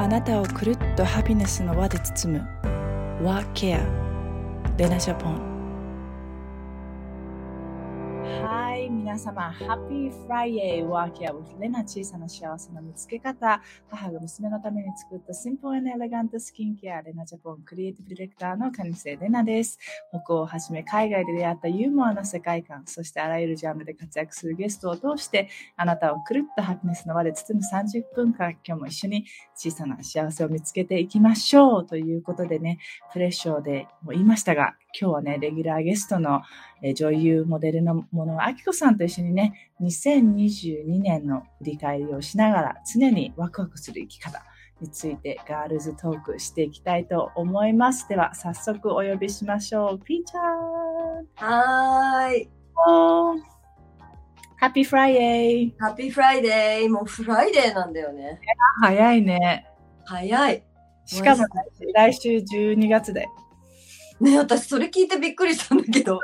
あなたをくるっとハピネスの輪で包む。ワーケアレナジャポン。皆様ハッピーフライデーワーケア with レナ小さな幸せの見つけ方。母が娘のために作ったシンプルエレガントスキンケアレナジャポンクリエイティブディレクターのカニセレナです。北欧をはじめ海外で出会ったユーモアの世界観そしてあらゆるジャンルで活躍するゲストを通してあなたをくるっとハピネスの輪で包む30分間今日も一緒に小さな幸せを見つけていきましょうということでねプレッショーでも言いましたが今日はねレギュラーゲストの女優モデルのものあきこさんと一緒にね、2022年の振り返りをしながら常にワクワクする生き方についてガールズトークしていきたいと思います。では早速お呼びしましょう。ピーちゃん。はーい。 Happy Friday。Happy Friday。もう Friday なんだよね。早いね。早い。しかも来週12月で。ね私それ聞いてびっくりしたんだけど、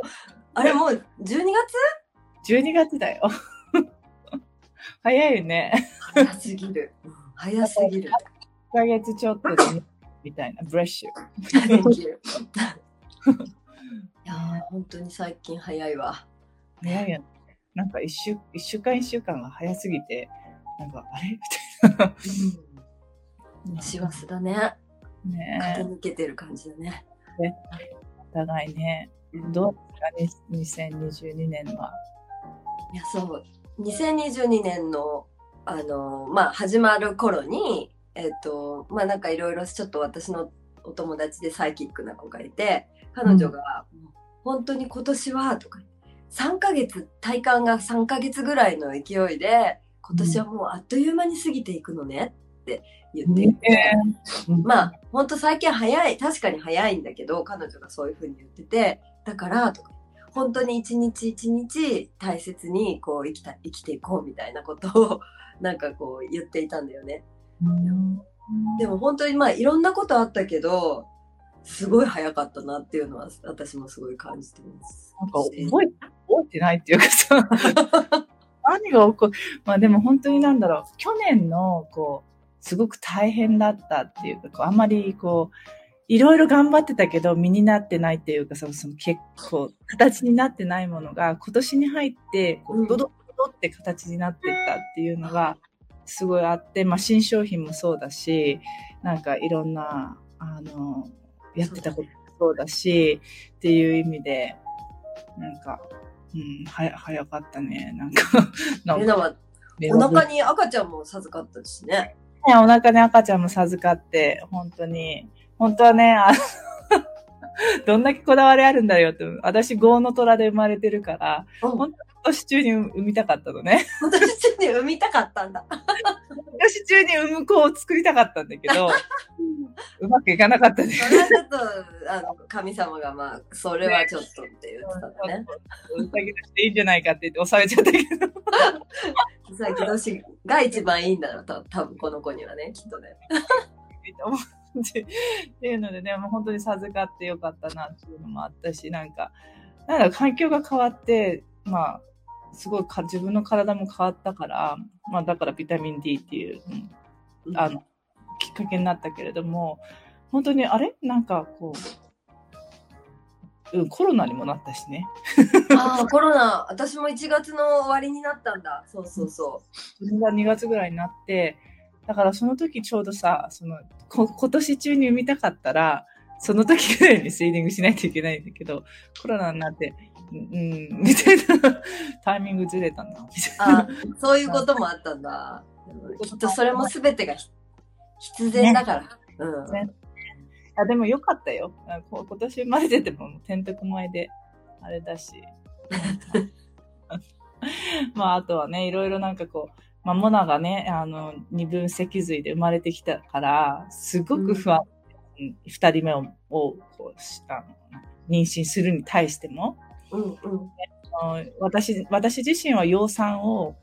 あれもう12月 ?12 月だよ。早いよね。早すぎる。早すぎる。1ヶ月ちょっとで、みたいな。ブレッシュ。いやー本当に最近早いわ。早いよね。なんか一週一週間一週間が早すぎて、なんか、あれ？みたいな。うん。師走だね。ね駆け抜けてる感じだね。お互いね。どうですかね、2022年は。いや、そう。2022年の、あの、まあ、始まる頃に、えっ、と、まあ、なんかいろいろちょっと私のお友達でサイキックな子がいて、彼女が、本当に今年は、とか、3ヶ月、体感が3ヶ月ぐらいの勢いで、今年はもうあっという間に過ぎていくのねって言っていて、まあ、ほんと最近早い、確かに早いんだけど、彼女がそういうふうに言ってて、だから、とか、本当に一日一日大切にこう生きた、生きていこうみたいなことを、なんかこう言っていたんだよね。でも本当にまあいろんなことあったけど、すごい早かったなっていうのは私もすごい感じてます。なんか覚え覚えてないっていうかさ、何が起こる、まあでも本当になんだろう、去年のこう、すごく大変だったっていうか、こうあんまりこう、いろいろ頑張ってたけど身になってないっていうかそのその結構形になってないものが今年に入ってこうドドドドって形になっていったっていうのがすごいあって、まあ新商品もそうだし、なんかいろんな、あの、やってたこともそうだし、っていう意味で、なんか、うん、は早かったね。なんか、なんレナはお腹に赤ちゃんも授かったしね。ね、お腹に赤ちゃんも授かって、本当に、本当はね、あ どんだけこだわりあるんだよって、私、豪の虎で生まれてるから、うん本当今年中に産みたかったのね。今年中に産みたかったんだ。今年中に産む子を作りたかったんだけど、うまくいかなかったね。それはちょっと、あの、神様がまあ、それはちょっとって言ってたね。うさぎとしていいんじゃないかって言って押されちゃったけど。さき年が一番いいんだろう、た多分この子にはね、きっとね。っていうのでね、もう本当に授かってよかったなっていうのもあったし、なんか、なんだ環境が変わって、まあ、すごいか自分の体も変わったから、まあだからビタミン D っていう、うん。あの、きっかけになったけれども、本当にあれ？なんかこう、うん、コロナにもなったしね。ああ、コロナ、私も1月の終わりになったんだ。そうそうそそれが2月ぐらいになって、だからその時ちょうどさ、その、こ今年中に産みたかったら、その時ぐらいにスイディングしないといけないんだけど、コロナになって、うん、うんみたいなタイミングずれたな、みたう。いな。あそういうこともあったんだ。きっとそれも全てがひ必然だから。うん。ねあでもよかったよ。今年生まれてても天徳前で、あれだし。まあ、あとはね、いろいろなんかこう、まあ、モナがね、あの、二分脊髄で生まれてきたから、すごく不安、うん二、人目を、をこうしあの妊娠するに対しても、うんうん。私、私自身は養蚕を、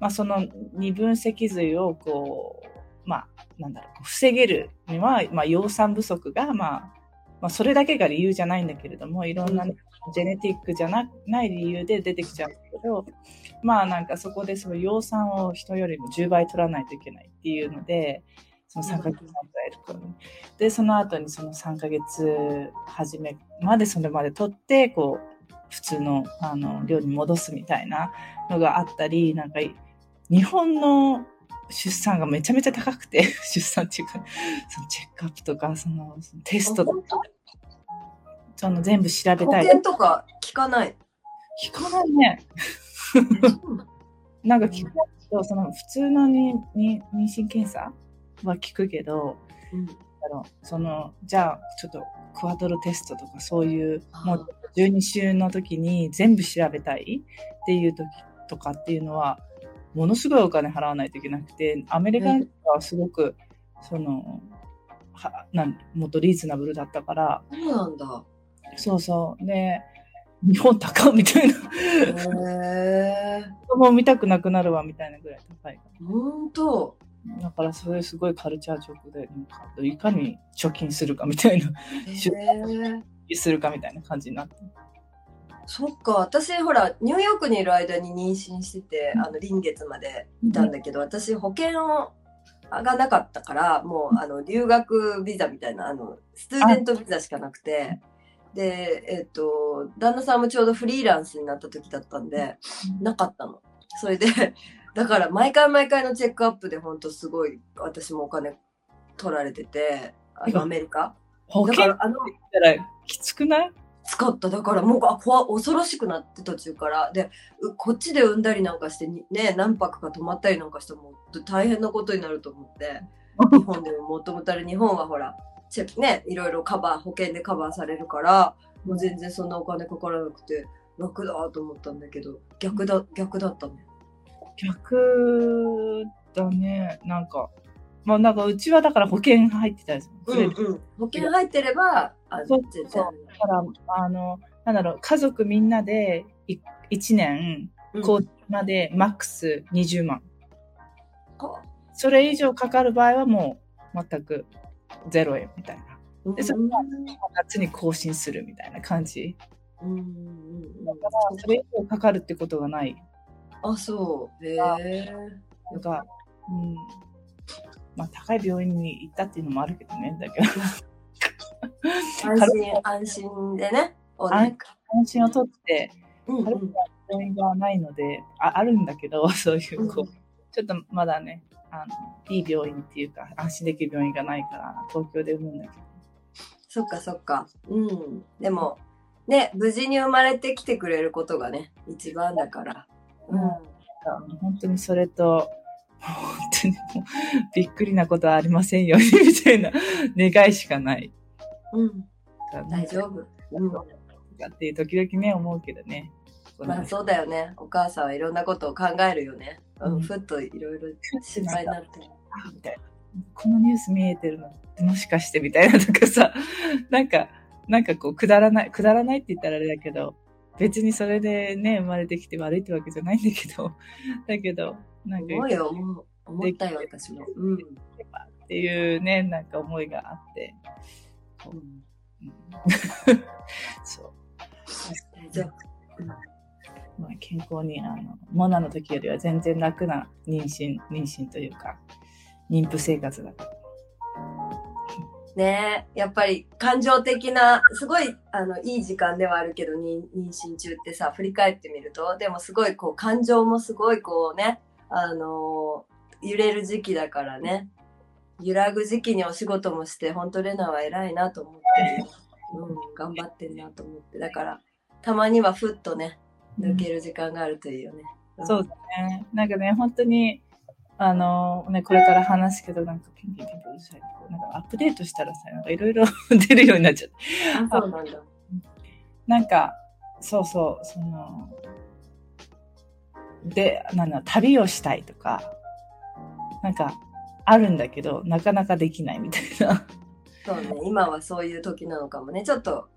まあ、その二分脊髄をこう、まあ、なんだろう、防げるには、まあ、養蚕不足が、まあ、まあ、それだけが理由じゃないんだけれども、いろんな、ねジェネティックじゃなない理由で出てきちゃうんだけど、まあなんかそこでその養蚕を人よりも10倍取らないといけないっていうので、その3ヶ月間える。で、その後にその3ヶ月初めまでそれまで取って、こう、普通のあの量に戻すみたいなのがあったり、なんか、日本の出産がめちゃめちゃ高くて、出産っていうか、そのチェックアップとか、そのテストとか、その全部調べたい。保険とか聞かない？聞かないね。なんか聞くと、その普通のにに妊娠検査は聞くけど、うん、そのじゃあちょっとクワトロテストとかそういうもう12週の時に全部調べたいっていう時とかっていうのはものすごいお金払わないといけなくてアメリカはすごく、そのはなんもっとリーズナブルだったからそうなんだそうそうで日本高みたいな。へ子供見たくなくなるわみたいなぐらい高い。本当だからそれすごいカルチャーショックで、なんかいかに貯金するかみたいな、出費するかみたいな感じになって。そっか、私ほら、ニューヨークにいる間に妊娠してて、あの、臨月までいたんだけど、私保険を、がなかったから、もう、あの、留学ビザみたいな、あの、スチューデントビザしかなくて、で、えっ、と、旦那さんもちょうどフリーランスになった時だったんで、なかったの。それで、だから毎回毎回のチェックアップで本当すごい私もお金取られてて、あのアメリカ。保険あのたらきつくない？使った。だからもうあ怖恐ろしくなって途中から。で、こっちで産んだりなんかしてね、何泊か泊まったりなんかしても大変なことになると思って、日本でももともとある日本はほら、ね、いろいろカバー、保険でカバーされるから、もう全然そんなお金かからなくて楽だと思ったんだけど、逆だ、逆だったね。逆だね。なんか、まあなんかうちはだから保険入ってたですうんうん。保険入ってれば、あそうそう。だから、あの、なんだろう、家族みんなで1年、こうまでマックス20万。それ以上かかる場合はもう全く0円みたいな。で、それは夏に更新するみたいな感じ。うんうんうん、だから、それ以上かかるってことがないあ、そう。へえ。なんか、うん。まあ、高い病院に行ったっていうのもあるけどね、だけど。安心、安心でね。安心をとって、うんうん、病院がないのであ、あるんだけど、そういうこう、うん、ちょっとまだね、あの、いい病院っていうか、安心できる病院がないから、東京で産むんだけど。そっかそっか。うん。でも、ね、無事に生まれてきてくれることがね、一番だから。うん、本当にそれと、本当にもうびっくりなことはありませんように みたいな願いしかない。うん。大丈夫。うん。っていう時々ね、思うけどね。まあそうだよね。お母さんはいろんなことを考えるよね。うん、ふっといろいろ心配になって。みたいな。このニュース見えてるのもしかしてみたいなとかさ、なんか、なんかこう、くだらない、くだらないって言ったらあれだけど、別にそれでね、生まれてきて悪いってわけじゃないんだけど、だけど、なんか。思うよ、思ったよ、私も。うん。っていうね、なんか思いがあって。うん、そう。大丈夫。まあ、健康に、あの、モナの時よりは全然楽な妊娠、妊娠というか、妊婦生活だった。ねやっぱり感情的な、すごい、あの、いい時間ではあるけど、妊娠中ってさ、振り返ってみると、でもすごい、こう、感情もすごい、こうね、あのー、揺れる時期だからね、揺らぐ時期にお仕事もして、本当レナは偉いなと思って、うん、頑張ってんなと思って、だから、たまにはふっとね、抜ける時間があるといいよね。うん、そうだね。なんかね、本当に、あのね、これから話すけど、なんかピンピンピンピンうるさい。なんかアップデートしたらさ、なんかいろいろ 出るようになっちゃって。あ、そうなんだ。なんか、そうそう、その、で、なんだ、旅をしたいとか、なんか、あるんだけど、なかなかできないみたいな。そうね、今はそういう時なのかもね。ちょっと、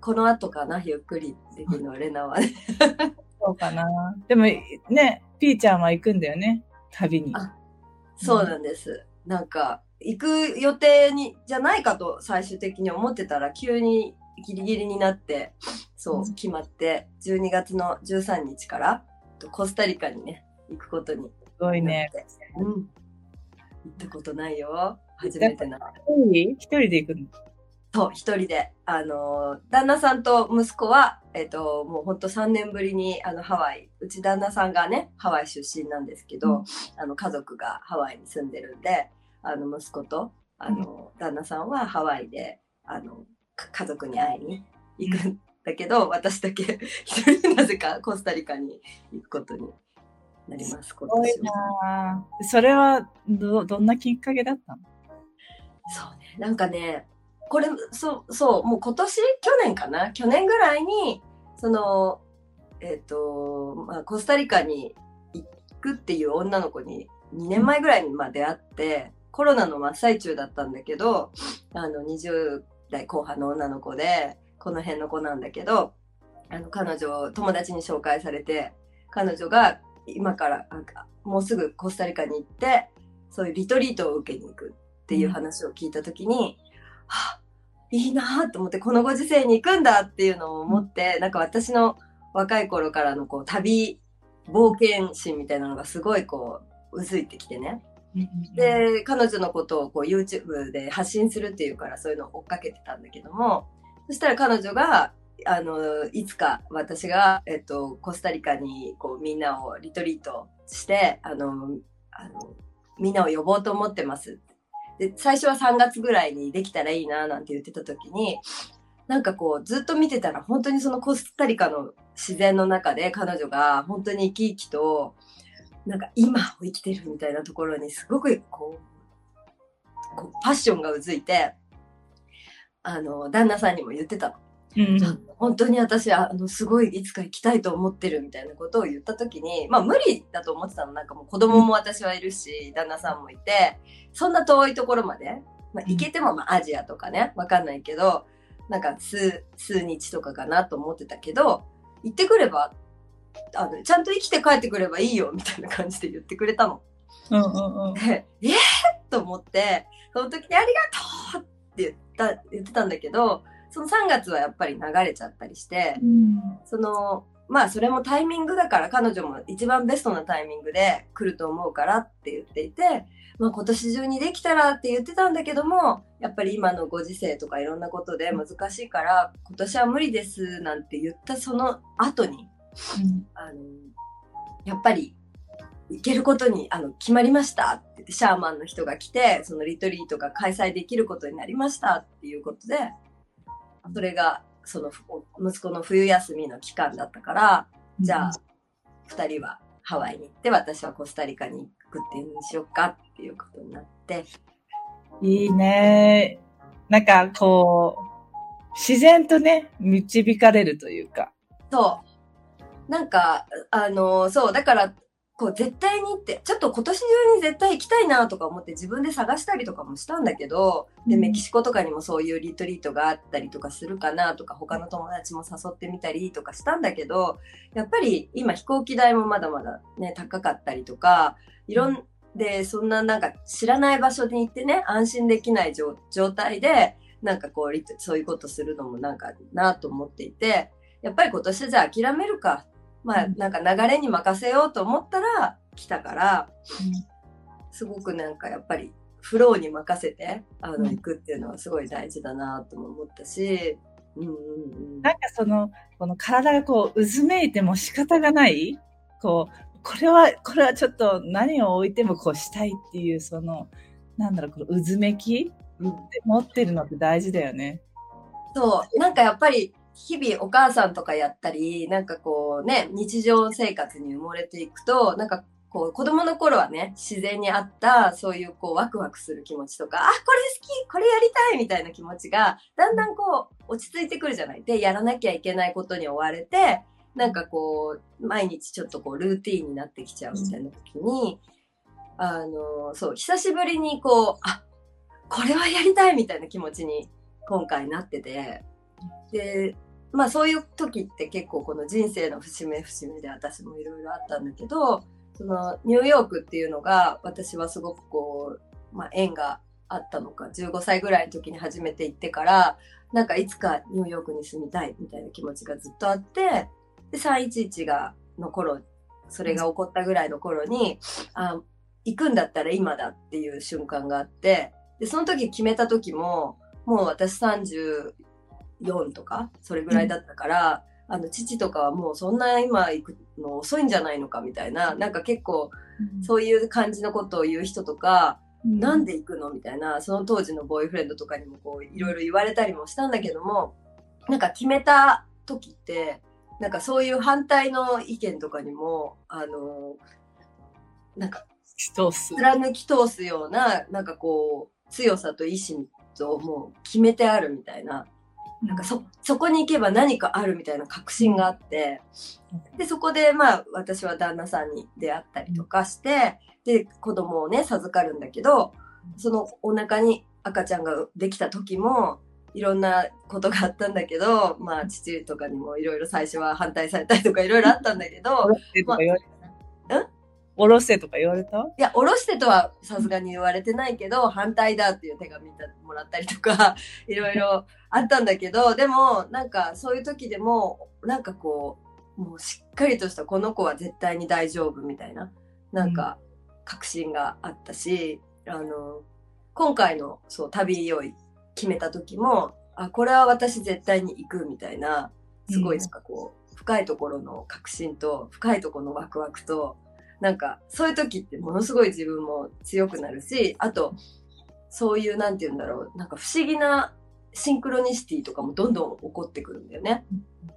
この後かな、ゆっくりできるのは、レナはね。そうかな。でも、ね、ピーちゃんは行くんだよね。旅に。そうなんです。うん、なんか、行く予定に、じゃないかと最終的に思ってたら、急にギリギリになって、そう、決まって、12月の13日から、コスタリカにね、行くことに。すごいね。うん。行ったことないよ。初めてな。一人一人で行くの？そう、一人で。あの、旦那さんと息子は、えっ、と、もうほんと3年ぶりに、あの、ハワイ、うち旦那さんがね、ハワイ出身なんですけど、うんあの、家族がハワイに住んでるんで、あの、息子と、あの、旦那さんはハワイで、あの、か家族に会いに行くんだけど、私だけ 一人でなぜかコスタリカに行くことになります、今すごい。なぁそれはど、どんなきっかけだったの？そうね。なんかね、これ、そう、そう、もう今年、去年かな？去年ぐらいに、その、えっ、と、まあ、コスタリカに行くっていう女の子に2年前ぐらいにまあ出会って、コロナの真っ最中だったんだけど、あの、20代後半の女の子で、この辺の子なんだけど、あの、彼女、友達に紹介されて、彼女が今から、なんかもうすぐコスタリカに行って、そういうリトリートを受けに行くっていう話を聞いたときに、はあ、いいなぁと思って、このご時世に行くんだっていうのを思って、なんか私の若い頃からのこう旅、冒険心みたいなのがすごいこう、うずいてきてね。で、彼女のことをこう YouTube で発信するっていうからそういうのを追っかけてたんだけども、そしたら彼女が、あの、いつか私が、えっと、コスタリカにこうみんなをリトリートして、あの、あの、みんなを呼ぼうと思ってます。で、最初は3月ぐらいにできたらいいななんて言ってた時に、なんかこうずっと見てたら本当にそのコスタリカの自然の中で彼女が本当に生き生きと、なんか今を生きてるみたいなところにすごくこう、こうパッションがうずいて、あの、旦那さんにも言ってたの。うん本当に私、あの、すごいいつか行きたいと思ってるみたいなことを言った時に、まあ無理だと思ってたの。なんかもう子供も私はいるし、旦那さんもいて、そんな遠いところまで、まあ行けてもまあアジアとかね、わかんないけど、なんか数、数日とかかなと思ってたけど、行ってくれば、あの、ちゃんと生きて帰ってくればいいよ、みたいな感じで言ってくれたの。うんうんうんで、えー、と思って、その時にありがとうた、言ってたんだけど、その3月はやっぱり流れちゃったりして、その、まあそれもタイミングだから彼女も一番ベストなタイミングで来ると思うからって言っていて、まあ今年中にできたらって言ってたんだけども、やっぱり今のご時世とかいろんなことで難しいから、今年は無理ですなんて言ったその後に、うん。あの、やっぱり、行けることに、あの、決まりましたって言って、シャーマンの人が来て、そのリトリートが開催できることになりましたっていうことで、それが、その、ふ息子の冬休みの期間だったから、じゃあ、二人はハワイに行って、私はコスタリカに行くっていうのにしようかっていうことになって、いいね。なんかこう、自然とね、導かれるというか。そう。なんか、あの、そう、だから、こう、絶対にって、ちょっと今年中に絶対行きたいなとか思って自分で探したりとかもしたんだけど、で、うんメキシコとかにもそういうリトリートがあったりとかするかなとか、他の友達も誘ってみたりとかしたんだけど、やっぱり今飛行機代もまだまだね、高かったりとか、いろんで、そんななんか知らない場所に行ってね、安心できない状状態で、なんかこうそういうことするのもなんかなと思っていて、やっぱり今年じゃあ諦めるか。まあうんなんか流れに任せようと思ったら来たから、すごくなんかやっぱりフローに任せてあのうん行くっていうのはすごい大事だなとも思ったし、うんうんうん。なんかその、この体がこう、うずめいても仕方がない、こう、これは、これはちょっと何を置いてもこうしたいっていう、その、なんだろう、このうずめきうんって持ってるのって大事だよね。そう、なんかやっぱり日々お母さんとかやったり、なんかこうね、日常生活に埋もれていくと、なんかこう子供の頃はね、自然にあったそういうこうワクワクする気持ちとか、あ、これ好きこれやりたいみたいな気持ちが、だんだんこう落ち着いてくるじゃない。で、やらなきゃいけないことに追われて、なんかこう、毎日ちょっとこうルーティーンになってきちゃうみたいな時に、あの、そう、久しぶりにこう、あ、これはやりたいみたいな気持ちに今回なってて、で、まあそういう時って結構この人生の節目節目で私もいろいろあったんだけど、そのニューヨークっていうのが私はすごくこう、まあ縁があったのか、15歳ぐらいの時に初めて行ってから、なんかいつかニューヨークに住みたいみたいな気持ちがずっとあって、で、311が、の頃、それが起こったぐらいの頃に、あ、行くんだったら今だっていう瞬間があって、で、その時決めた時も、もう私34とか、それぐらいだったから、あの、父とかはもうそんな今行くの遅いんじゃないのかみたいな、なんか結構そういう感じのことを言う人とか、なんで行くのみたいな、その当時のボーイフレンドとかにもこう、いろいろ言われたりもしたんだけども、なんか決めた時って、なんかそういう反対の意見とかにも、あの、なんか。貫き通すような、なんかこう、強さと意志ともう決めてあるみたいな、なんかそ、そこに行けば何かあるみたいな確信があって、で、そこでまあ私は旦那さんに出会ったりとかして、で、子供をね、授かるんだけど、そのお腹に赤ちゃんができた時も、いろんなことがあったんだけど、まあ父とかにもいろいろ最初は反対されたりとかいろいろあったんだけどお、ろせとか言われた。ん？おろせとか言われた？いや、おろしてとはさすがに言われてないけど、反対だっていう手紙もらったりとか、いろいろあったんだけど、でも、なんかそういう時でも、なんかこう、もうしっかりとしたこの子は絶対に大丈夫みたいな、なんか確信があったし、あの、今回のそう旅を決めた時も、あ、これは私絶対に行くみたいな、すごいなんかこう、深いところの確信と、深いところのワクワクと、なんか、そういう時ってものすごい自分も強くなるし、あと、そういう、なんて言うんだろう、なんか不思議なシンクロニシティとかもどんどん起こってくるんだよね。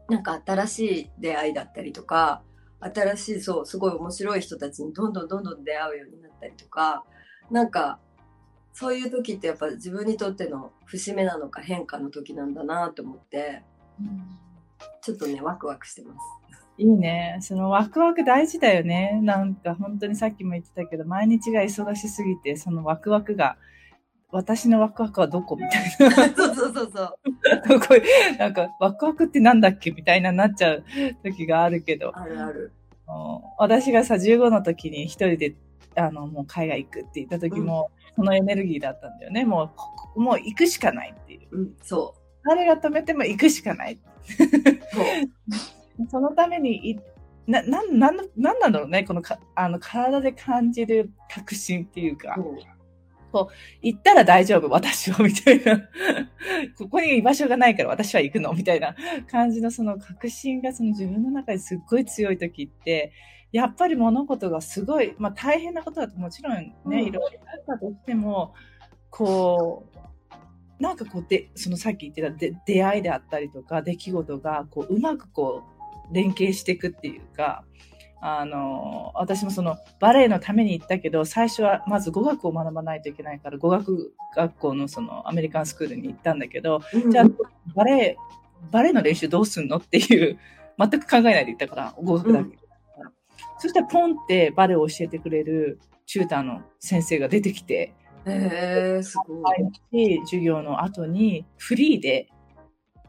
なんか新しい出会いだったりとか、新しい、そう、すごい面白い人たちにどんどんどんどん出会うようになったりとか、なんか、そういう時ってやっぱ自分にとっての節目なのか変化の時なんだなと思って、ちょっとね、ワクワクしてます。いいね。そのワクワク大事だよね。なんか本当にさっきも言ってたけど、毎日が忙しすぎて、そのワクワクが、私のワクワクはどこみたいな。そうそうそうそう。ど こなんか、ワクワクってなんだっけみたいななっちゃう時があるけど、あるある。私がさ、15の時に一人で、あの、もう海外行くって言った時も、そのエネルギーだったんだよね。もう、もう行くしかないっていう。うん、そ誰が止めても行くしかない。う。そう。そのためにい、な、なん、なん、なんなんだろうね。このか、あの、体で感じる確信っていうか、行ったら大丈夫、私は、みたいな。ここに居場所がないから私は行くの、みたいな感じのその確信がその自分の中ですっごい強い時って、やっぱり物事がすごい、まあ大変なことだともちろんね、うんいろいろあったとしても、こう、なんかこうで、そのさっき言ってたで出会いであったりとか、出来事が、こう、うまくこう、連携していくっていうか、あの、私もそのバレエのために行ったけど、最初はまず語学を学ばないといけないから、語学学校のそのアメリカンスクールに行ったんだけど、うんじゃあ、バレエ、バレエの練習どうすんのっていう、全く考えないで行ったから、語学だけ。そしたらポンってバレエを教えてくれるチューターの先生が出てきて、へえすごい。授業の後にフリーで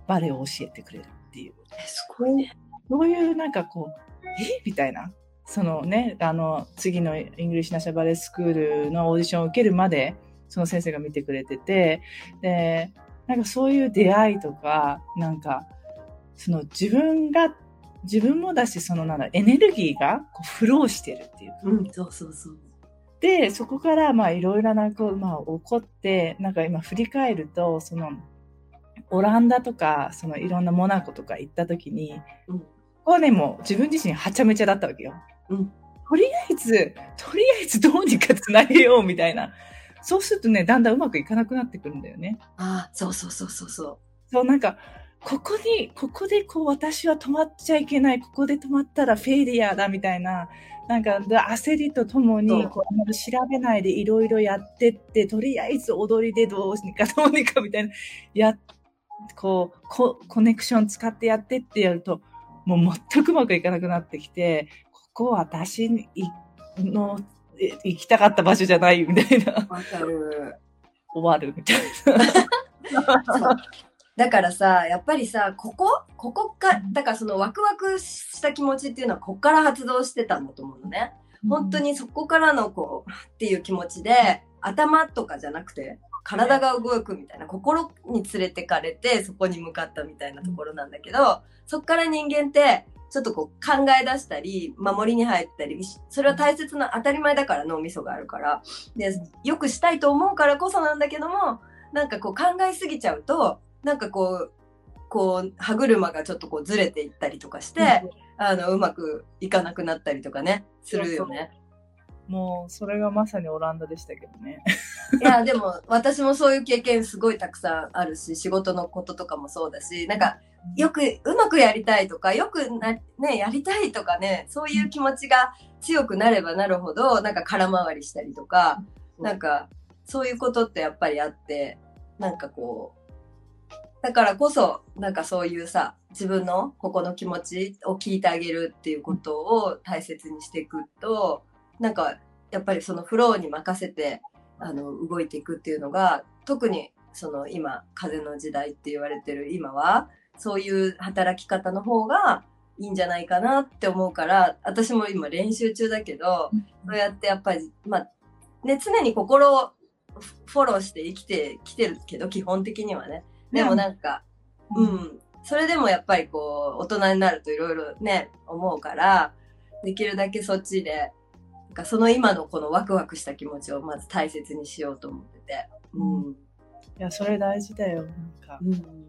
バレエを教えてくれるっていう。えすごいね。そういうなんかこう、え？みたいな。そのね、あの、次の English National Ballet School のオーディションを受けるまで、その先生が見てくれてて、で、なんかそういう出会いとか、なんか、その自分が、自分もだし、そのなんだ、エネルギーがこうフローしてるっていうか。うん、そうそうそう。で、そこからまあいろいろなこう、まあ起こって、なんか今振り返ると、その、オランダとか、そのいろんなモナコとか行った時に、うんこね、もう自分自身はちゃめちゃだったわけよ。うんとりあえず、とりあえずどうにかつなげようみたいな。そうするとね、だんだんうまくいかなくなってくるんだよね。ああ、そうそうそうそうそそう、なんか、ここに、ここでこう私は止まっちゃいけない、ここで止まったらフェイリアだみたいな、なんかで焦りとともにこう調べないでいろいろやってって、とりあえず踊りでどうにかどうにかみたいな、や、こう、ココネクション使ってやってってやると、もう全くうまくいかなくなってきて、ここは私にのえ行きたかった場所じゃないみたいな、う。わかる。終わるみたいな。だからさ、やっぱりさ、ここ？ここか、だからそのワクワクした気持ちっていうのはここから発動してたんだと思うのね。本当にそこからのこう、っていう気持ちで、頭とかじゃなくて、体が動くみたいな、心に連れてかれてそこに向かったみたいなところなんだけど、そっから人間ってちょっとこう考え出したり、守りに入ったり、それは大切な当たり前だから脳みそがあるから。で、よくしたいと思うからこそなんだけども、なんかこう考えすぎちゃうと、なんかこう、こう歯車がちょっとこうずれていったりとかして、うん、あのうまくいかなくなったりとかねするよね。もうそれがまさにオランダでしたけどね。いやでも私もそういう経験すごいたくさんあるし仕事のこととかもそうだしなんかよくうまくやりたいとかよくな、ね、やりたいとかねそういう気持ちが強くなればなるほどなんか空回りしたりとか、なんかそういうことってやっぱりあってなんかこうだからこそ、なんかそういうさ、自分のここの気持ちを聞いてあげるっていうことを大切にしていくと、なんかやっぱりそのフローに任せて、あの、動いていくっていうのが、特にその今、風の時代って言われてる今は、そういう働き方の方がいいんじゃないかなって思うから、私も今練習中だけど、そうやってやっぱり、まあ、ね、常に心をフォローして生きてきてるけど、基本的にはね。でもなんか、うん、うん、それでもやっぱりこう、大人になるといろいろね、思うから、できるだけそっちで、かその今のこのワクワクした気持ちをまず大切にしようと思ってて。うん。いや、それ大事だよ、なんか。うん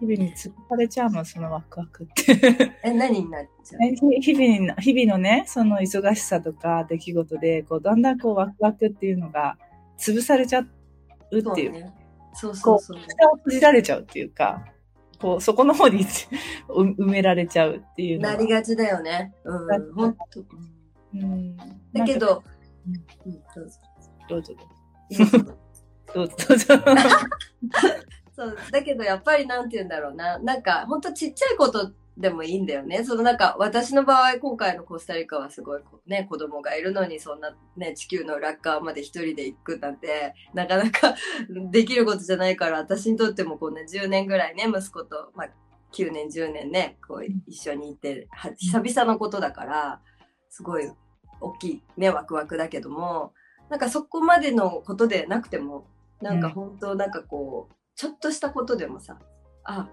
日々に突っ張れちゃうの、そのワクワクって。え、何になっちゃう？日々日々のね、その忙しさとか出来事で、こう、だんだんこうワクワクっていうのが潰されちゃうっていう。そうそうそう。蓋を閉じられちゃうっていうか、こう、そこの方に 埋められちゃうっていうなりがちだよね。うん、本当。うん。だけど、うん、どうぞ。どうぞ。どうぞ。どうぞ。そう、だけどやっぱりなんて言うんだろうな。なんか、ほんとちっちゃいことでもいいんだよね。そのなんか私の場合今回のコスタリカはすごいね子供がいるのにそんなね地球の裏側まで一人で行くなんてなかなか できることじゃないから私にとってもこんな10年ぐらいね息子と、まあ、9年10年ねこう一緒にいて久々のことだからすごい大きいねワクワクだけどもなんかそこまでのことでなくてもなんか本当なんかこう、ちょっとしたことでもさあ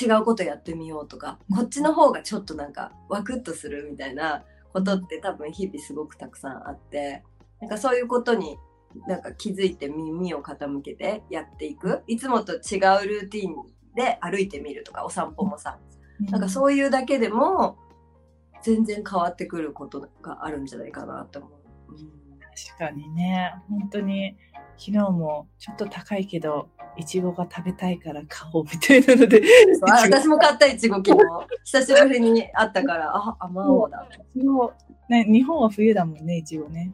違うことやってみようとか、こっちの方がちょっとなんかワクッとするみたいなことって多分日々すごくたくさんあって、なんかそういうことになんか気づいて耳を傾けてやっていく。いつもと違うルーティンで歩いてみるとか、お散歩もさ、なんかそういうだけでも全然変わってくることがあるんじゃないかなと思う。うん、確かにね、本当に昨日もちょっと高いけど、いちごが食べたいから買おうみたいなので。私も買ったいちご昨日。久しぶりに会ったから、あ、甘おうだ。ね、日本は冬だもんね、いちごね。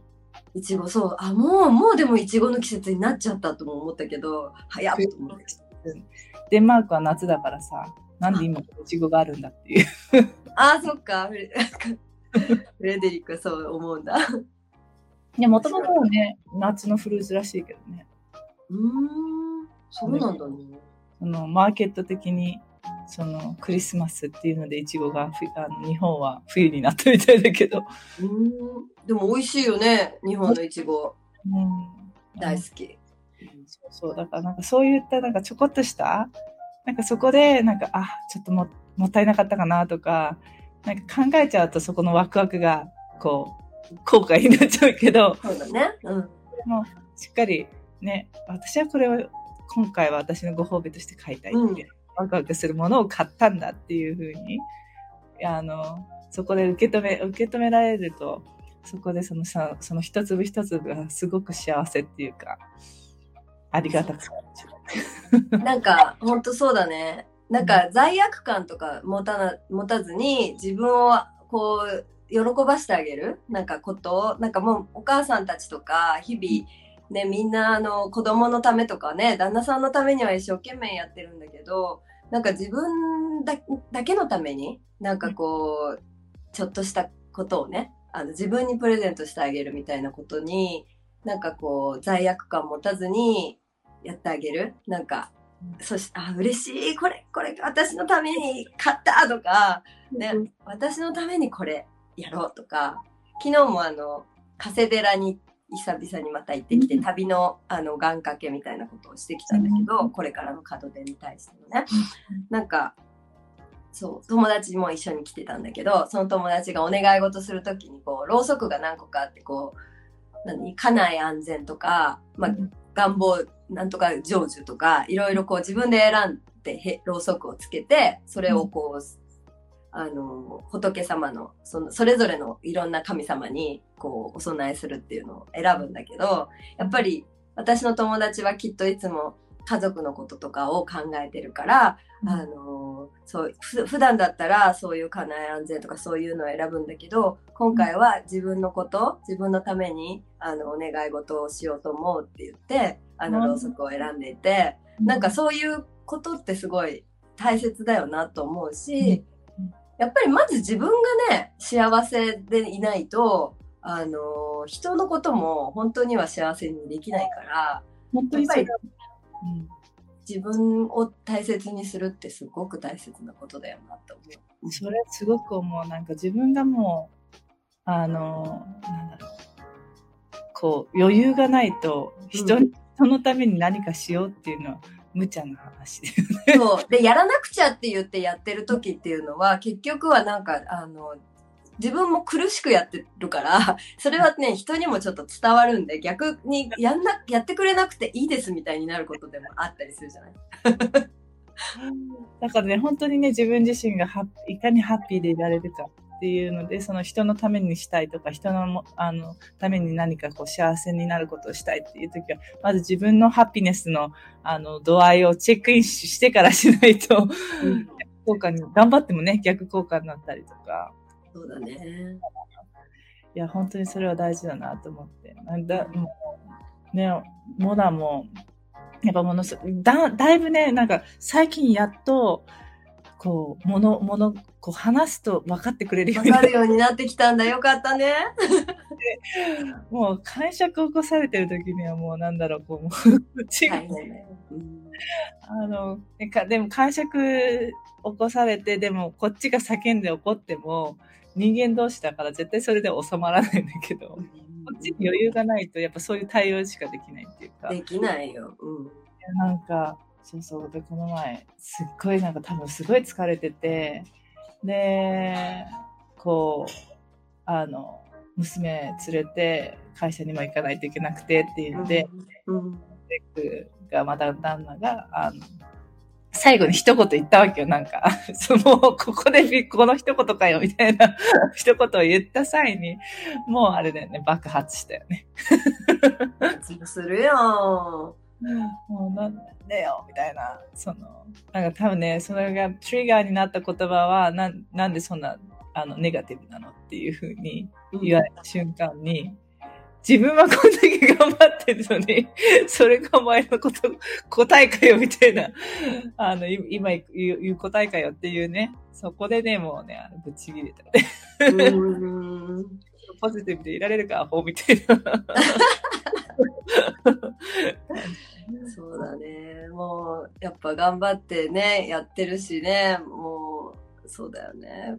いちご、そう。あ、もう、もうでもいちごの季節になっちゃったとも思ったけど、早っと思って。デンマークは夏だからさ、なんで今いちごがあるんだっていう。あ、そっか。フレデリックはそう思うんだ。いや、もともとはね、夏のフルーツらしいけどね。うん。そうなんだね。そのマーケット的にそのクリスマスっていうのでいちごがあの日本は冬になったみたいだけど。うんでも美味しいよね日本のいちご。うん、大好き。そうそうだからなんかそういったなんかちょこっとしたなんかそこでなんかあちょっとももったいなかったかなとかなんか考えちゃうとそこのワクワクがこう後悔になっちゃうけどそうだね、うん、もしっかりね私はこれを今回は私のご褒美として買いたいって、うん、ワクワクするものを買ったんだっていうふうに、あの、そこで受け止め、受け止められると、そこでそのさ、その一粒一粒がすごく幸せっていうか、ありがたく なんか、ほんとそうだね。なんか罪悪感とか持たな、持たずに自分をこう、喜ばしてあげる？なんかことを、なんかもうお母さんたちとか日々、ね、みんなあの子供のためとかね、旦那さんのためには一生懸命やってるんだけど、なんか自分だだけのために、なんかこう、ちょっとしたことをね、あの自分にプレゼントしてあげるみたいなことに、なんかこう、罪悪感持たずにやってあげる？なんか、そして、あ、嬉しい、これ、これ、私のために買ったとか、ね、私のためにこれやろうとか、昨日もあの、加瀬寺に久々にまた行ってきて、旅のあの願掛けみたいなことをしてきたんだけど、これからの門出に対してのね。なんかそう友達も一緒に来てたんだけどその友達がお願い事する時にこうろうそくが何個かあってこう何？家内安全とか、まあ、願望なんとか成就とかいろいろこう自分で選んでへろうそくをつけてそれをこう、あの仏様のそのそれぞれのいろんな神様にこうお供えするっていうのを選ぶんだけどやっぱり私の友達はきっといつも家族のこととかを考えてるから、あのそうふ普段だったらそういう家内安全とかそういうのを選ぶんだけど今回は自分のこと自分のためにあのお願い事をしようと思うって言ってあのろうそくを選んでいて、なんかそういうことってすごい大切だよなと思うし、やっぱりまず自分がね幸せでいないとあの人のことも本当には幸せにできないから本当にそう自分を大切にするってすごく大切なことだよなと思う。それすごく思う。なんか自分がもう、あの、なんだろう。こう、余裕がないと人、うん、人のために何かしようっていうのは無茶な話で、ね、そう。で、やらなくちゃって言ってやってる時っていうのは、結局はなんか、あの、自分も苦しくやってるから、それはね、人にもちょっと伝わるんで、逆にやんな、やってくれなくていいですみたいになることでもあったりするじゃない？だからね、本当にね、自分自身がいかにハッピーでいられるか。っていうので、その人のためにしたいとか、人のあのために何かこう幸せになることをしたいっていう時は、まず自分のハピネスのあの度合いをチェックインしてからしないと、うん、効果に、頑張ってもね、逆効果になったりとか。そうだね。いや、本当にそれは大事だなと思って。だもうね、モダも、やっぱものすだ、だいぶね、なんか最近やっと、こう、もの、もの、こう話すと分かってくれるようになるようになってきたんだ。よかったね。もう、感触を起こされてる時にはもう、なんだろう、こう、もう、違う。あの、でも感触起こされて、でもこっちが叫んで怒っても、人間同士だから絶対それで収まらないんだけど、こっちに余裕がないとやっぱそういう対応しかできないっていうか。できないよ。うん。なんか、そうそう。で、この前、すっごいなんか多分すごい疲れてて、で、こう、あの、娘連れて会社にも行かないといけなくてっていうので、うん、うん、がまた旦那が、あの、最後に一言言ったわけよ、なん。か。その、ここでこの一言かよ、みたいな一言を言った際に、もうあれだよね、爆発したよね。するよ。もうなんでよ、みたいな。その、なんか多分ね、それがトリガーになった言葉は、ななんでそんな、あの、ネガティブなのっていうふうに言われた瞬間に、自分はこんだけ頑張ってるのに、それがお前のこと、答えかよ、みたいな、あの、今言う答えかよっていうね、そこでね、もうね、ぶち切れたね。ポジティブでいられるか、アホみたいな。そうだね。もう、やっぱ頑張ってね、やってるしね、もう、そうだよね。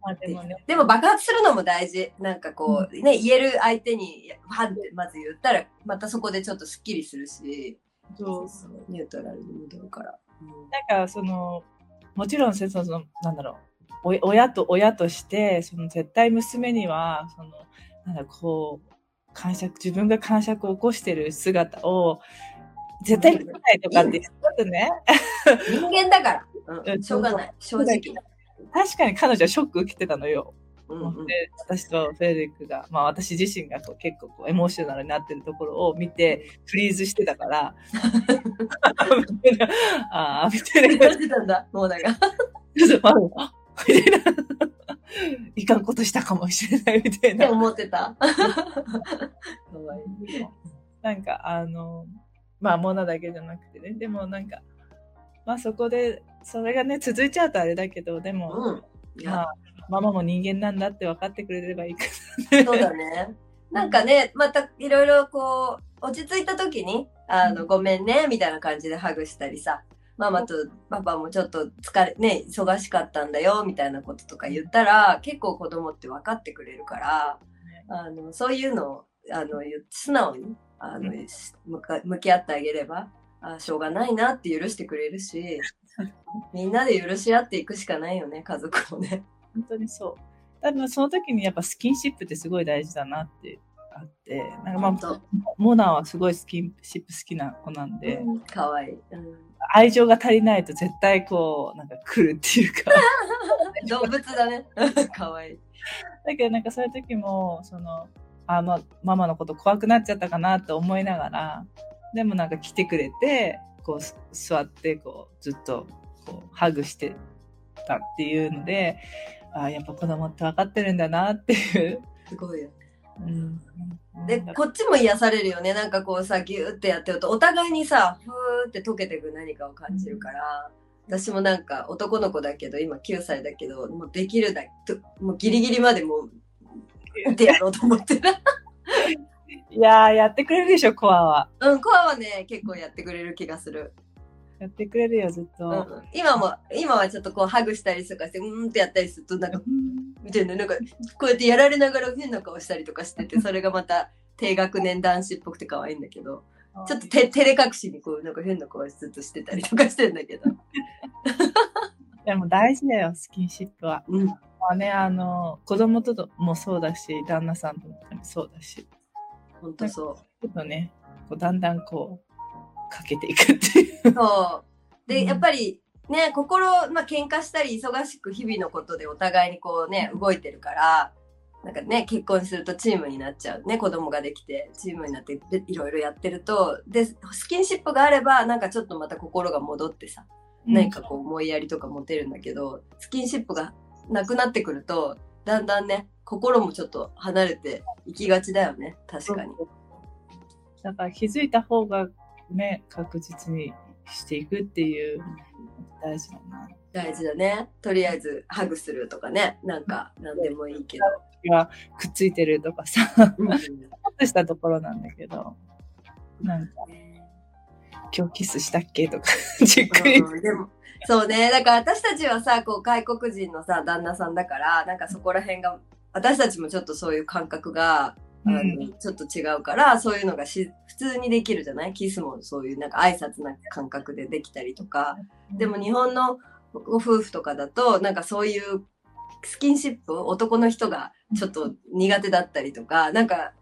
まあでもね、でも爆発するのも大事。なんかこう、ね、言える相手に、ファンってまず言ったら、またそこでちょっとスッキリするし、そうそうニュートラルに戻るから。うん、なんかその、もちろんその、なんだろう、親と親として、その絶対娘には、その、なんだこう、感触、自分が感触を起こしてる姿を、絶対見ないとかってちょっとね。人間だから。うん、しょうがない。正直。確かに彼女はショック受けてたのよ。うんうん、で私とフェデリックが、まあ私自身がこう結構こうエモーショナルになってるところを見て、フリーズしてたから、あ あ、みたいな。感じたんだ、もうだが。みたいな。いかんことしたかもしれないみたいな。って思ってた。なんか、あの、まあ、ものだけじゃなくてね、でもなんか、まあそこでそれがね、続いちゃうとあれだけど、でも、うん、まあ、ママも人間なんだって分かってくれればいいかな、そうだね。なんかね、またいろいろこう、落ち着いた時に、あの、ごめんね、みたいな感じでハグしたりさ、ママとパパもちょっと疲れ、ね、忙しかったんだよ、みたいなこととか言ったら、結構子供って分かってくれるから、あの、そういうのを、あの、言素直に、あの、向か向き合ってあげれば、あしょうがないなって許してくれるし、みんなで許し合っていくしかないよね、家族をね。本当にそう。多分その時にやっぱスキンシップってすごい大事だなってあって、なんかまあモナはすごいスキンシップ好きな子なんで、うんかわいい。うん愛情が足りないと絶対こう、なんか来るっていうか。動物だね。かわいい。だけどなんかそういう時も、その、あの、ママのこと怖くなっちゃったかなって思いながら、でもなんか来てくれて、こうす座って、こうずっとこうハグしてたっていうので、ああ、やっぱ子供って分かってるんだなっていう。すごいよ。うん、で、こっちも癒されるよね。なんかこうさ、ギューってやってると、お互いにさ、ふーって溶けてく何かを感じるから、私もなんか男の子だけど、今9歳だけど、もうできるだけ、もうギリギリまでもう、ってやろうと思ってる。いやー、やってくれるでしょ、コアは。うん、コアはね、結構やってくれる気がする。やってくれるよ、ずっと。うん、今も、今はちょっとこうハグしたりとかして、うーんってやったりすると、なんか、みたいな、なんか、こうやってやられながら変な顔したりとかしてて、それがまた低学年男子っぽくて可愛いんだけど、ちょっとて照れ隠しにこう、なんか変な顔ずっとしてたりとかしてんだけど。でも大事だよ、スキンシップは。うん。まあね、あの、子供ともそうだし、旦那さんともそうだし、ほんとそちょっとね、こうだんだんこう、かけていくっていう。う。そう。で、うんやっぱり、ね、心、まあ、喧嘩したり忙しく日々のことでお互いにこうね、動いてるから、なんかね、結婚するとチームになっちゃう。ね、子供ができて、チームになってでいろいろやってると、で、スキンシップがあれば、なんかちょっとまた心が戻ってさ、何かこう思いやりとか持てるんだけど、スキンシップがなくなってくると、だんだんね、心もちょっと離れていきがちだよね、確かに。だから気づいた方がね、確実にしていくっていう、大事だな。大事だね。とりあえずハグするとかね、なんか何でもいいけど。はくっついてるとかさ、うんちょっとしたところなんだけど、なんか、今日キスしたっけ？とか、じっくり。うんでもそうね。だから私たちはさ、こう外国人のさ、旦那さんだから、なんかそこら辺が、私たちもちょっとそういう感覚が、あのうんちょっと違うから、そういうのがし普通にできるじゃない？キスもそういうなんか挨拶な感覚でできたりとか。でも日本のご夫婦とかだと、なんかそういうスキンシップ、男の人がちょっと苦手だったりとか、なんか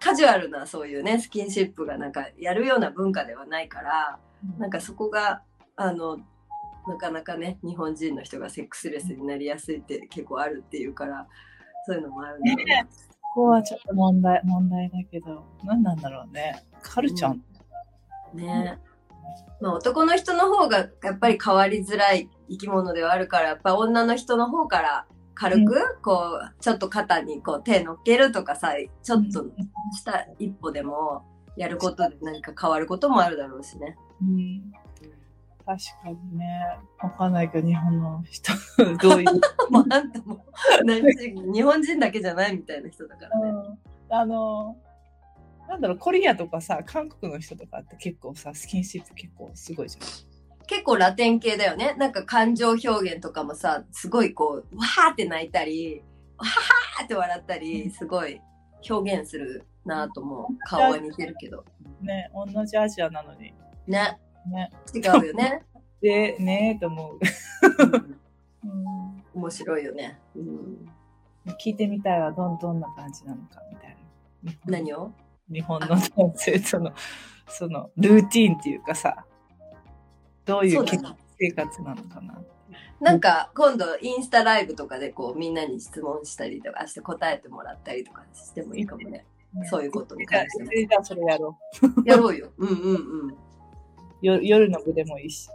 カジュアルなそういうね、スキンシップがなんかやるような文化ではないから、なんかそこが、あの、なかなかね、日本人の人がセックスレスになりやすいって結構あるっていうから、そういうのもあるんだろうね。ここはちょっと問題、問題だけど、何なんだろうね。カルチャー、ね。まあ男の人の方がやっぱり変わりづらい生き物ではあるから、やっぱ女の人の方から軽く、こう、ちょっと肩にこう手乗っけるとかさ、ちょっとした一歩でもやることで何か変わることもあるだろうしね。うん確かにね。わかんないけど、日本の人、どういう。もうあんたも、何日本人だけじゃないみたいな人だからね。うんあの、なんだろう、コリアとかさ、韓国の人とかって結構さ、スキンシップ結構すごいじゃん。結構ラテン系だよね。なんか感情表現とかもさ、すごいこう、わーって泣いたり、わーって笑ったり、すごい表現するなと思う。顔は似てるけど。ね、同じアジアなのに。ね。ね。違うよね。で、ねえと思う。うんうん面白いよね。うん、聞いてみたいわ、どんどんな感じなのかみたいな。何を？日本の男性との、その、ルーティーンっていうかさ、どういそう生活なのかな。なんか今度インスタライブとかでこうみんなに質問したりとかして答えてもらったりとかしてもいいかもね。そういうことに関してそれやろやろうよ。うんうんうん。う。よ夜の部でもいいし。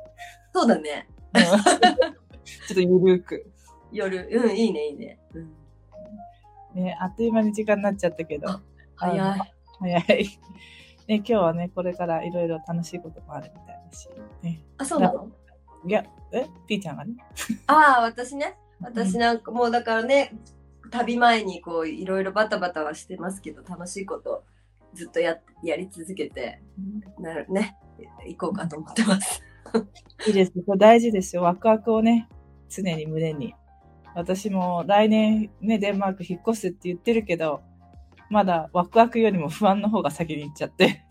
そうだね。うん ちょっとゆるく。夜、うん、いいねいいね。うん、ね、あっという間に時間になっちゃったけど。早い。早い。ね、今日はね、これからいろいろ楽しいこともあるみたいだし。ね、あ、そうなの？いや、え？ピーちゃんがね？ああ、私ね。私なんかもうだからね、旅前にこういろいろバタバタはしてますけど、楽しいことずっとややり続けて、なるね、行こうかと思ってます。いいです。これ大事ですよ。ワクワクをね、常に胸に。私も来年ね、デンマーク引っ越すって言ってるけど、まだワクワクよりも不安の方が先に行っちゃって。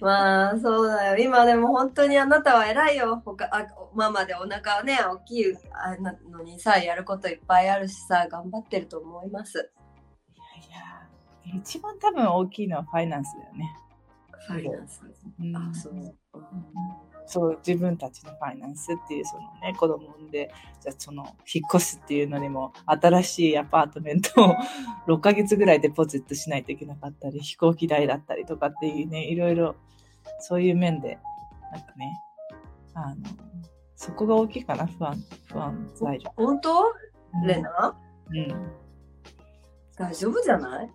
まあ、そうだよ。今でも本当にあなたは偉いよ。他あママでお腹ね、大きいあなのにさ、やることいっぱいあるしさ、頑張ってると思います。いやー一番多分大きいのはファイナンスだよね。ファイナンス。うんあ、そう。そう。自分たちのファイナンスっていうそのね子供産んでじゃあその引っ越すっていうのにも新しいアパートメントを 6ヶ月ぐらいデポジットしないといけなかったり飛行機代だったりとかっていうねいろいろそういう面でなんかねあのそこが大きいかな不安不安材料。本当？うん。レナ？うん。大丈夫じゃない？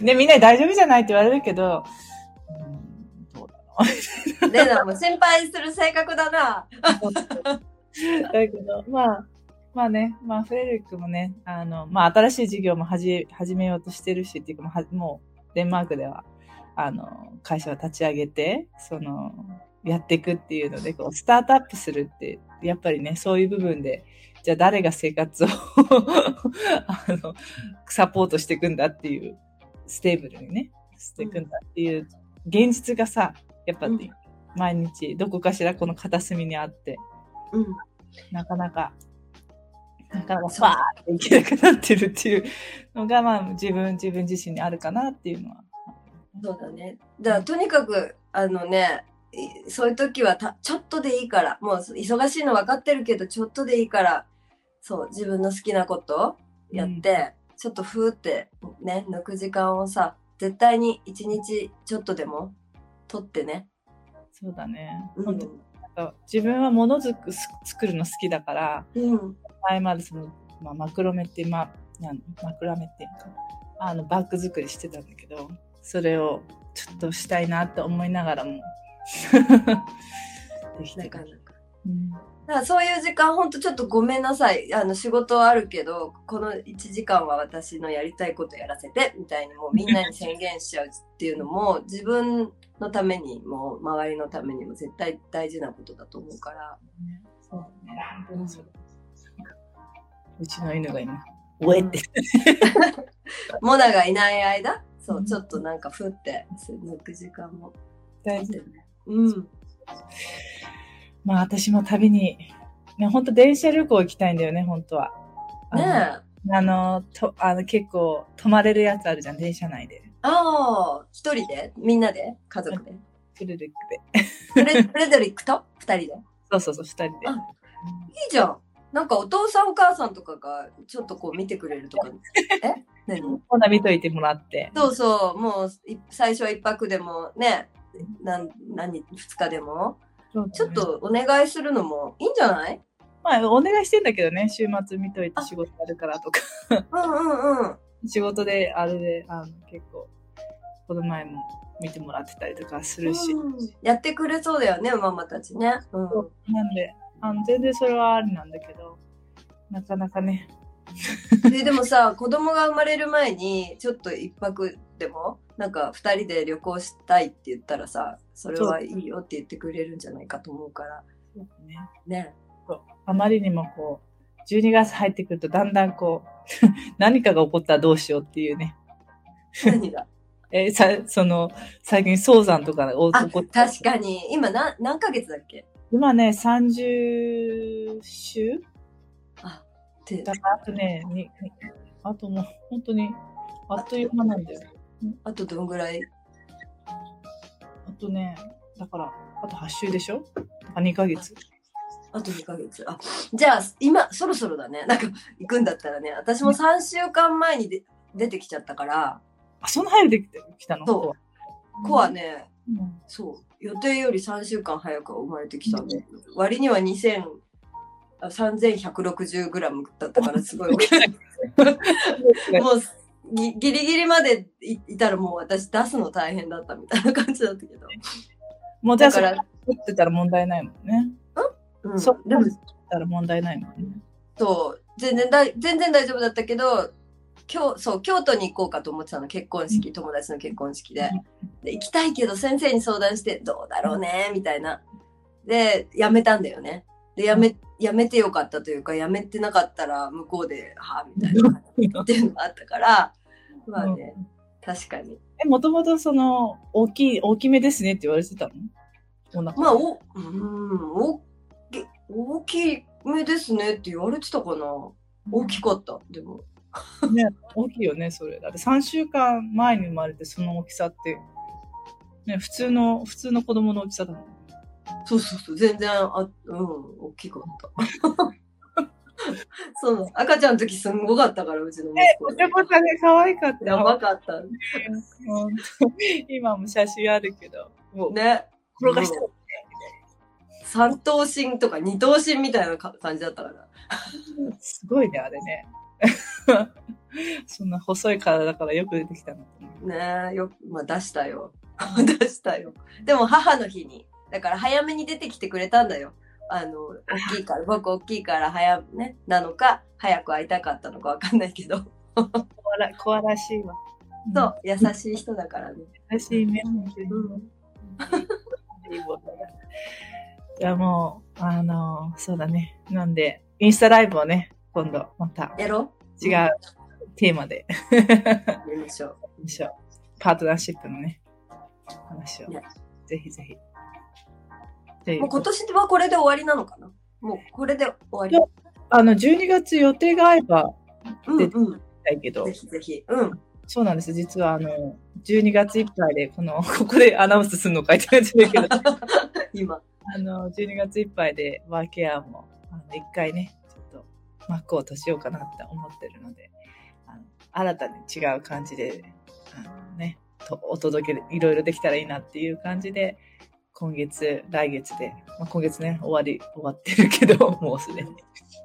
ね、みんなに大丈夫じゃないって言われるけど、レナも心配する性格だな。う。だけど、まあ、まあね、まあ、フレデリックもね、あの、まあ、新しい事業も始始めようとしてるし、っていうか、もうはもう、デンマークでは、あの、会社を立ち上げて、その、やっていくっていうので、こう、スタートアップするって、やっぱりね、そういう部分で、じゃあ誰が生活を あの、サポートしていくんだっていう、 stable にね、していくんだっていう、現実がさ、やっぱり、毎日どこかしらこの片隅にあって、うん。なかなか、なかなかファーっていけなくなってるっていうのが、まあ自分、自分自身にあるかなっていうのは。そうだね。だからとにかく、あのね、いそういう時はたちょっとでいいから、もう忙しいの分かってるけど、ちょっとでいいから、そう、自分の好きなことやって、ちょっとふーってね、抜く時間をさ、絶対に一日ちょっとでも取ってね。そうだね。うん本当なんか自分はものづくす作るの好きだから、うん。前までその、まあ、マクロメってまあ、なんマクラメっていうか、あの、バッグ作りしてたんだけど、それをちょっとしたいなって思いながらも、できてる。だからそういう時間ほんとちょっとごめんなさい。あの仕事はあるけど、この1時間は私のやりたいことやらせて、みたいにもうみんなに宣言しちゃうっていうのも、自分のためにも、周りのためにも絶対大事なことだと思うから。そうううちの犬が今、おえって。モナがいない間、そうう、んちょっとなんかふって、抜く時間も。大事うん。まあ私も旅に、ね、本当電車旅行行きたいんだよね、本当は。ねえ。あの、と、あの結構泊まれるやつあるじゃん、電車内で。ああ、一人で？みんなで？家族で？フルリックで。フレデリックと？二人で？そうそうそう、二人で。あいいじゃん。なんかお父さんお母さんとかがちょっとこう見てくれるとか。え？何？ほな見といてもらって。そうそう、もうい最初は一泊でもね、なん何二日でも、ちょっ。とお願いするのもいいんじゃない？まあ、お願いしてんだけどね、週末見といて仕事あるからとか。うんうんうん。仕事で、あれで、あの、結構、この前も見てもらってたりとかするし。うんやってくれそうだよね、ママたちね。うん、なんで、あの、全然それはありなんだけど、なかなかね、ででもさ、子供が生まれる前に、ちょっと一泊でも、なんか二人で旅行したいって言ったらさ、それはいいよって言ってくれるんじゃないかと思うから。ね。ね。あまりにもこう、12月入ってくるとだんだんこう、何かが起こったらどうしようっていうね。何が？えーさ、その、最近早産とかが起こあ、って確かに。今な、何ヶ月だっけ？今ね、30週？ってだからあとね、にあともう本当に、あっという間なんだよ。あとどんぐらい？あとね、だから、あと8週でしょ？あ、2ヶ月。あと2ヶ月。あ、じゃあ、今、そろそろだね。なんか、行くんだったらね。私も3週間前にで出てきちゃったから、あ、そんな早くできてきたの？そう。子はね、うん。そう、予定より3週間早く生まれてきたんで、割には2000、あ 3160g だったからすごい大きい。もうぎギリギリまでいいたらもう私出すの大変だったみたいな感じだったけど。もうじゃあ、だから、そってたら問題ないもんね。うん、そう、でもたら問題ないもんね。そう、全然だい全然大丈夫だったけど、京そう京都に行こうかと思ってたの、結婚式、友達の結婚式で。で行きたいけど先生に相談して、どうだろうね、みたいな。で、やめたんだよね。で、やめ、やめてよかったというか、やめてなかったら向こうで、はあ、みたいな感じっていうのがあったから、まあね、確かに。え、もともとその、大きい、大きめですねって言われてたの？まあ、お、うん、大き、大きめですねって言われてたかな。大きかった、でも。ね、大きいよね、それ。だって3週間前に生まれてその大きさって、ね、普通の、普通の子供の大きさだもん。そうそうそう、全然、あ、うん、大きかった。そう、赤ちゃんの時すんごかったから、うちの息子。ぽちゃぽちゃで可愛かったやばかった。今も写真あるけど、もうね。転がしてる。三頭身とか二頭身みたいなか感じだったから。すごいね、あれね。そんな細い体だからよく出てきたなと思う。ねえ、よく、まあ出したよ。出したよ。でも母の日に。だから早めに出てきてくれたんだよ。あの、大きいから、僕大きいから早、ね、なのか、早く会いたかったのかわかんないけど。コアラコアらしいわ。そう、優しい人だからね。優しいね、本当に。うん。いいことだじゃあもう、あの、そうだね。なんで、インスタライブをね、今度またやろ違うテーマでうやりましょう。しょう。パートナーシップのね、話をね。ぜひぜひ。もう今年はこれで終わりなのかな？もうこれで終わあの、12月予定が合えばり。うんうん。たいけどぜ、ひぜひ。うん。そうなんです。実はあの、12月いっぱいで、この、ここでアナウンスするのかいって感じだけど、今。あの、12月いっぱいでワーケアも、あの、一回ね、ちょっと幕を閉じようかなって思ってるので、あの新たに違う感じで、あのね、とお届け、いろいろできたらいいなっていう感じで、今月、来月で、まあ、今月ね、終わり、終わってるけど、もうすでに。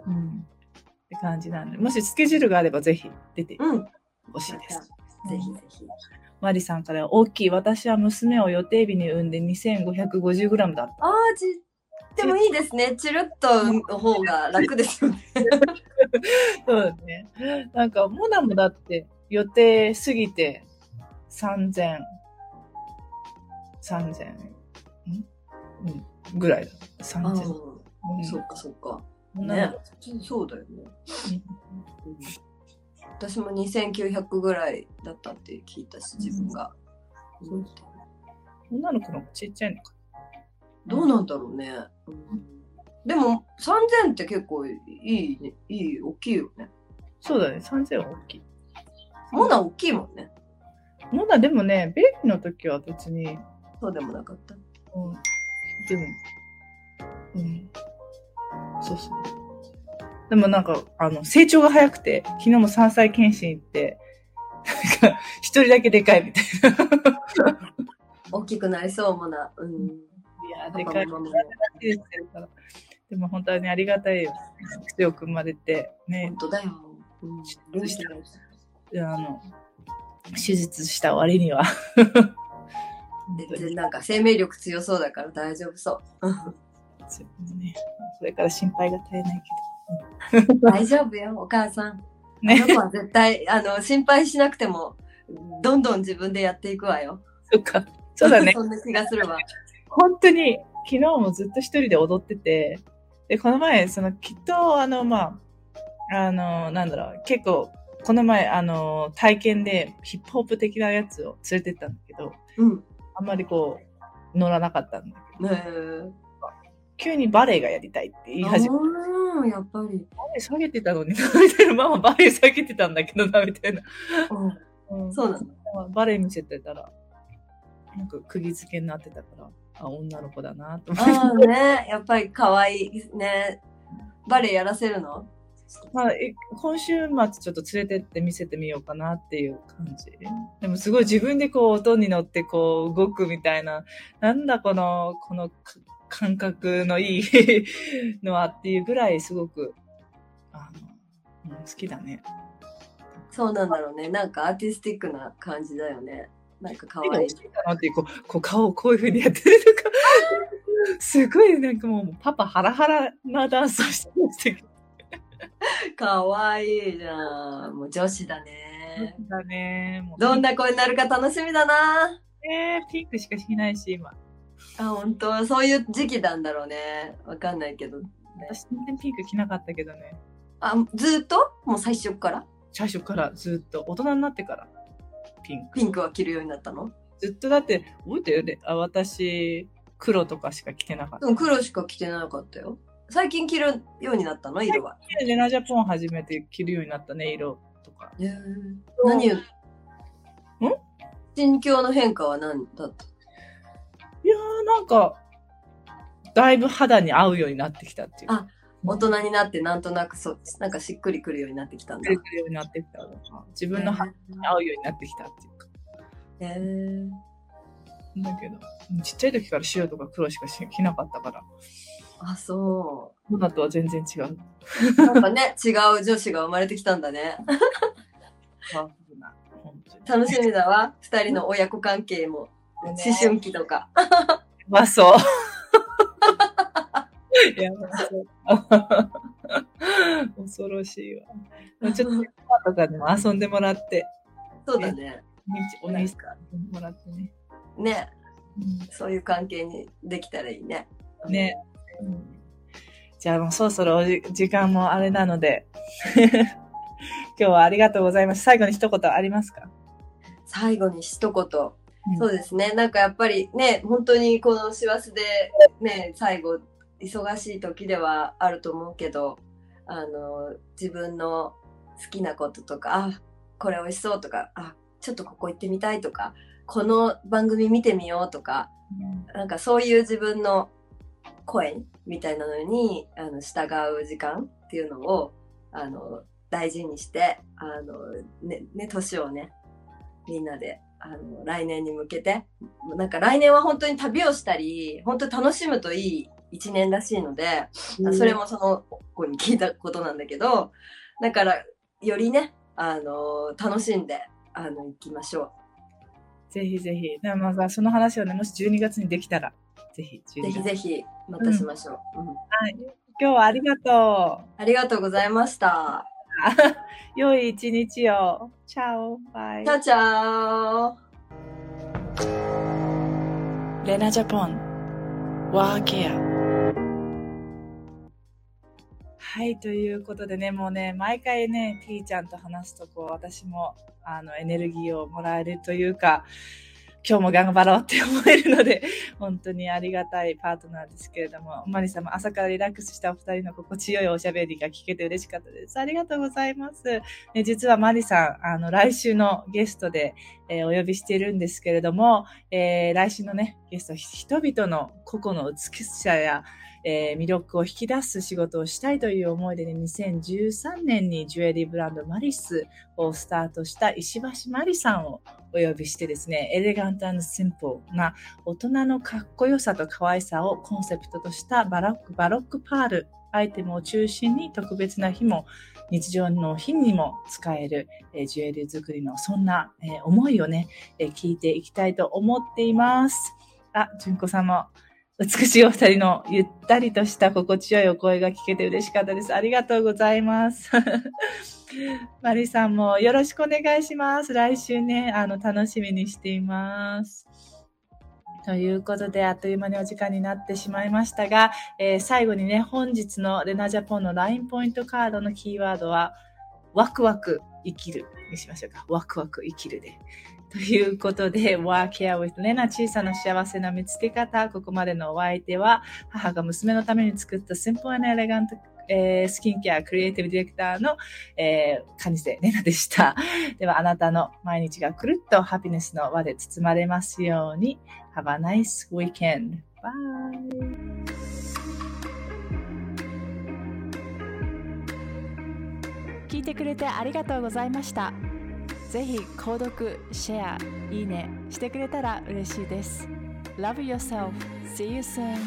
うん。って感じなんで、もしスケジュールがあればぜひ出てうん。ほしいです。ぜひぜひ。マリさんから大きい。私は娘を予定日に産んで 2550g だった。ああ、ち、でもいいですね。チルッとの方が楽ですよね。そうだね。なんか、モナもだって予定過ぎて3000、3000、んうん、ぐらいだ。あ3000。あ、うんそっかそっか。ね。そうだよね。私も2900ぐらいだったって聞いたし、自分が。うん女の子のちっちゃいのか。どうなんだろうね。うんでも、3000って結構いいね。いい、大きいよね。そうだね。3000は大きい。モナ大きいもんね。モナでもね、ベイビーの時は別に、そうでもなかった。うん。でも、うん。そうそう。でもなんか、あの、成長が早くて、昨日も3歳検診行って、なんか、一人だけでかいみたい大きくなりそう、モナ。うん。な。いや、でかい。もママもでも本当にありがたいよ。口を組まれて、ね本、当だよ。うん。ルーシーあの、手術した割には。なんか生命力強そうだから大丈夫そう。ね、それから心配が絶えない大丈夫よ、お母さん。けど。あねの、子は絶対、あの、心配しなくても、どんどん自分でやっていくわよ。そっか。そうだね。そんな気がするわ。本当に、昨日もずっと一人で踊ってて、で、この前、その、きっと、あの、まあ、あの、なんだろう、結構、この前、あの、体験でヒップホップ的なやつを連れてったんだけど、うん。あんまりこう、乗らなかったんだけど。急にバレエがやりたいって言い始めて、ああ、やっぱり。バレエ下げてたのに な、みたいな、ママバレエ下げてたんだけどな、みたいな。うん。うんそうなの。バレエ見せてたら、なんか釘付けになってたから、あ、女の子だな、と思って。ああね、やっぱり可愛いね。バレエやらせるの？まあ、え今週末ちょっと連れてって見せてみようかなっていう感じ。でもすごい自分でこう音に乗ってこう動くみたいな、なんだこの、このか感覚のいいのはっていうぐらいすごく、あの、うん好きだね。そうなんだろうね。なんかアーティスティックな感じだよね。なんか可愛いこう、こう顔をこういう風にやってるとか、すごいなんかもうパパハラハラなダンスをしてましたけど。可愛いじゃん。もう女子だね。だね。どんな子になるか楽しみだな。ねピンクしか着ないし、今。あ、本当そういう時期なんだろうね。わかんないけど。私全然ピンク着なかったけどね。あ、ずっと？もう最初から？最初からずっと大人になってからピンク。ピンクは着るようになったの？ずっとだって、覚えてるよね。あ、私、黒とかしか着てなかった。黒しか着てなかったよ。最近着るようになったの？色は。レナジャポン初めて着るようになったね、色とか。へー何を？ん？心境の変化は何だった？いやーなんか、だいぶ肌に合うようになってきたっていうか。あ大人になってなんとなくそなんかしっくりくるようになってきたんだ。くるようになってきた。自分の肌に合うようになってきたっていうか。へーだけど、ちっちゃい時から白とか黒しかし着なかったから、あ、そ今とは全然違う。う。なんかね、違う女子が生まれてきたんだね。楽しみだわ。二人の親子関係も。思春期とか。まあそう。いや、恐ろしいわ。ちょっと、パとかでも遊んでもらって、そうだね。お兄さんにもらってね。ね、そういう関係にできたらいいね。ね。じゃあもうそろそろ時間もあれなので、今日はありがとうございます。最後に一言ありますか、最後に一言。うんそうですね。なんかやっぱりね、本当にこの師走でね、最後、忙しい時ではあると思うけど、あの、自分の好きなこととか、あ、これ美味しそうとか、あ、ちょっとここ行ってみたいとか、この番組見てみようとか、なんかそういう自分の声みたいなのにあの従う時間っていうのをあの大事にしてあのねね年をねみんなであの来年に向けて。なんか来年は本当に旅をしたり本当に楽しむといい一年らしいので、それもその子に聞いたことなんだけどだからよりねあの楽しんであの行きましょぜひぜひ。でもまあその話をね、もし12月にできたら、ぜひ12うぜ月。ひぜひまたしましょう、うんはい。今日はありがとありがとうございました。う。良い一日を。チャオ。バイチ。ャオチャオレナジャポン。ワーケア。はい、ということでね、もうね、毎回ね、T ちゃんと話すと、こう、私も、あの、エネルギーをもらえるというか、今日も頑張ろうって思えるので、本当にありがたいパートナーですけれども、マリさんも朝からリラックスしたお二人の心地よいおしゃべりが聞けて嬉しかったです。ありがとうございます。ね、実はマリさん、あの、来週のゲストで、えーお呼びしているんですけれども、えー来週のね、ゲスト、人々の個々の美しさや、えー魅力を引き出す仕事をしたいという思いでね、2013年にジュエリーブランドマリスをスタートした石橋マリさんをお呼びしてですね、エレガントシンプルな大人のかっこよさと可愛さをコンセプトとしたバロック、バロックパールアイテムを中心に特別な日も日常の日にも使える、えジュエリー作りのそんな、えー思いをね、えー聞いていきたいと思っています。あ、純子さんも美しいお二人のゆったりとした心地よいお声が聞けて嬉しかったです。ありがとうございます。マリさんもよろしくお願いします。来週ね、あの、楽しみにしています。ということで、あっという間にお時間になってしまいましたが、えー最後にね、本日のレナジャポンの LINE ポイントカードのキーワードは、ワクワク生きるにしましょうか。ワクワク生きるで。ということで、Work Here with レナ小さな幸せな見つけ方。ここまでのお相手は、母が娘のために作った Simple and Elegant えースキンケアクリエイティブディレクターの、えー、カニセレナでした。では、あなたの毎日がくるっとハピネスの輪で包まれますように。Have a nice weekend. Bye. 聞いてくれてありがとうございました。ぜひ購読、シェア、いいねしてくれたら嬉しいです。Love yourself. See you soon.